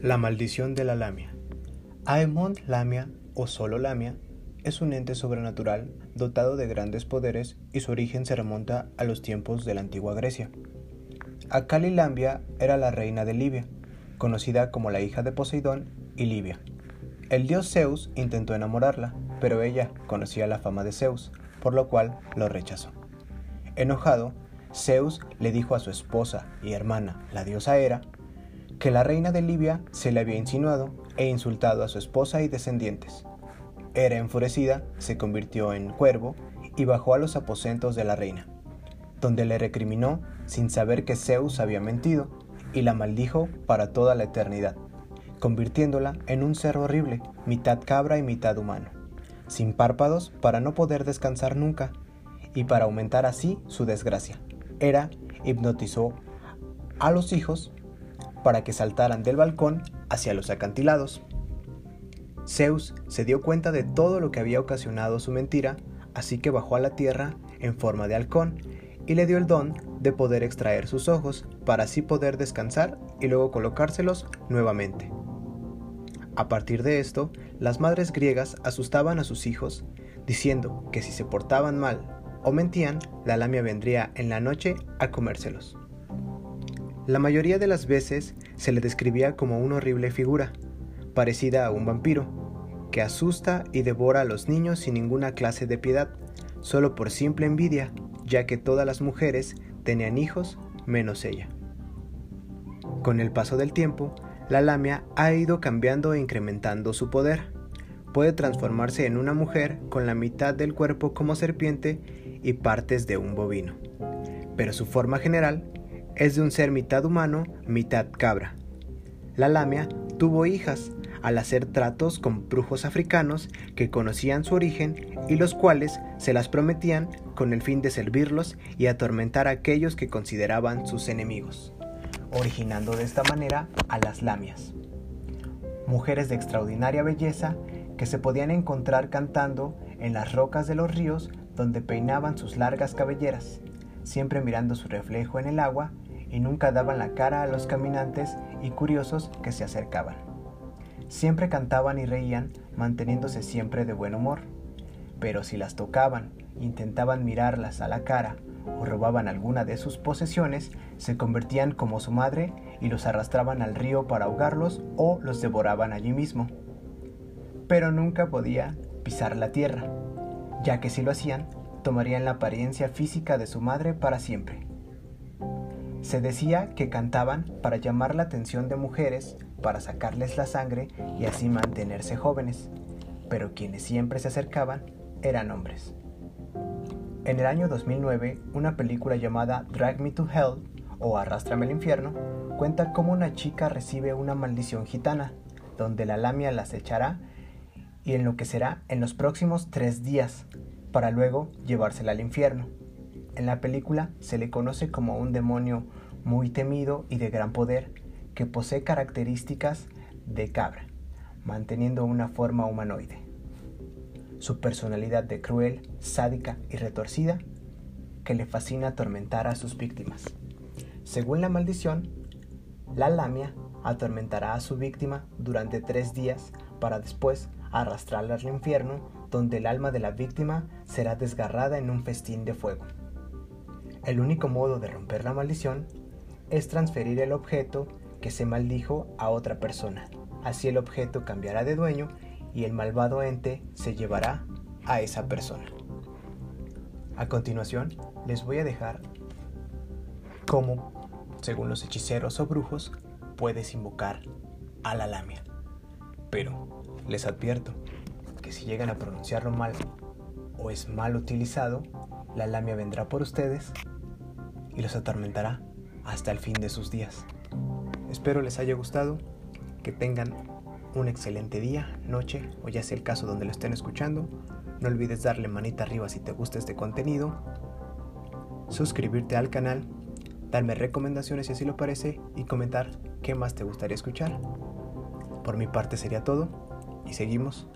La maldición de la lamia. Aemond Lamia, o solo Lamia, es un ente sobrenatural dotado de grandes poderes y su origen se remonta a los tiempos de la antigua Grecia. Acali Lambia era la reina de Libia, conocida como la hija de Poseidón y Libia. El dios Zeus intentó enamorarla, pero ella conocía la fama de Zeus, por lo cual lo rechazó. Enojado, Zeus le dijo a su esposa y hermana, la diosa Hera, que la reina de Libia se le había insinuado e insultado a su esposa y descendientes. Era enfurecida, se convirtió en cuervo y bajó a los aposentos de la reina, donde le recriminó sin saber que Zeus había mentido y la maldijo para toda la eternidad, convirtiéndola en un ser horrible, mitad cabra y mitad humano, sin párpados para no poder descansar nunca y para aumentar así su desgracia. Hera hipnotizó a los hijos para que saltaran del balcón hacia los acantilados. Zeus se dio cuenta de todo lo que había ocasionado su mentira, así que bajó a la tierra en forma de halcón y le dio el don de poder extraer sus ojos para así poder descansar y luego colocárselos nuevamente. A partir de esto, las madres griegas asustaban a sus hijos, diciendo que si se portaban mal o mentían, la lamia vendría en la noche a comérselos. La mayoría de las veces se le describía como una horrible figura, parecida a un vampiro, que asusta y devora a los niños sin ninguna clase de piedad, solo por simple envidia, ya que todas las mujeres tenían hijos menos ella. Con el paso del tiempo, la lamia ha ido cambiando e incrementando su poder. Puede transformarse en una mujer con la mitad del cuerpo como serpiente y partes de un bovino. Pero su forma general es de un ser mitad humano, mitad cabra. La lamia tuvo hijas al hacer tratos con brujos africanos que conocían su origen y los cuales se las prometían con el fin de servirlos y atormentar a aquellos que consideraban sus enemigos, originando de esta manera a las lamias. Mujeres de extraordinaria belleza que se podían encontrar cantando en las rocas de los ríos donde peinaban sus largas cabelleras, siempre mirando su reflejo en el agua y nunca daban la cara a los caminantes y curiosos que se acercaban. Siempre cantaban y reían, manteniéndose siempre de buen humor. Pero si las tocaban, intentaban mirarlas a la cara o robaban alguna de sus posesiones, se convertían como su madre y los arrastraban al río para ahogarlos o los devoraban allí mismo. Pero nunca podía pisar la tierra, ya que si lo hacían, tomarían la apariencia física de su madre para siempre. Se decía que cantaban para llamar la atención de mujeres, para sacarles la sangre y así mantenerse jóvenes, pero quienes siempre se acercaban eran hombres. En el año 2009, una película llamada Drag Me to Hell o Arrástrame al infierno cuenta cómo una chica recibe una maldición gitana, donde la lamia las echará y enloquecerá en los próximos tres días, para luego llevársela al infierno. En la película se le conoce como un demonio muy temido y de gran poder que posee características de cabra, manteniendo una forma humanoide. Su personalidad de cruel, sádica y retorcida que le fascina atormentar a sus víctimas. Según la maldición, la lamia atormentará a su víctima durante tres días para después arrastrarla al infierno donde el alma de la víctima será desgarrada en un festín de fuego. El único modo de romper la maldición es transferir el objeto que se maldijo a otra persona. Así el objeto cambiará de dueño y el malvado ente se llevará a esa persona. A continuación, les voy a dejar cómo, según los hechiceros o brujos, puedes invocar a la lamia. Pero les advierto que si llegan a pronunciarlo mal o es mal utilizado, la lamia vendrá por ustedes y los atormentará hasta el fin de sus días. Espero les haya gustado, que tengan un excelente día, noche o ya sea el caso donde lo estén escuchando. No olvides darle manita arriba si te gusta este contenido, suscribirte al canal, darme recomendaciones si así lo parece y comentar qué más te gustaría escuchar. Por mi parte sería todo y seguimos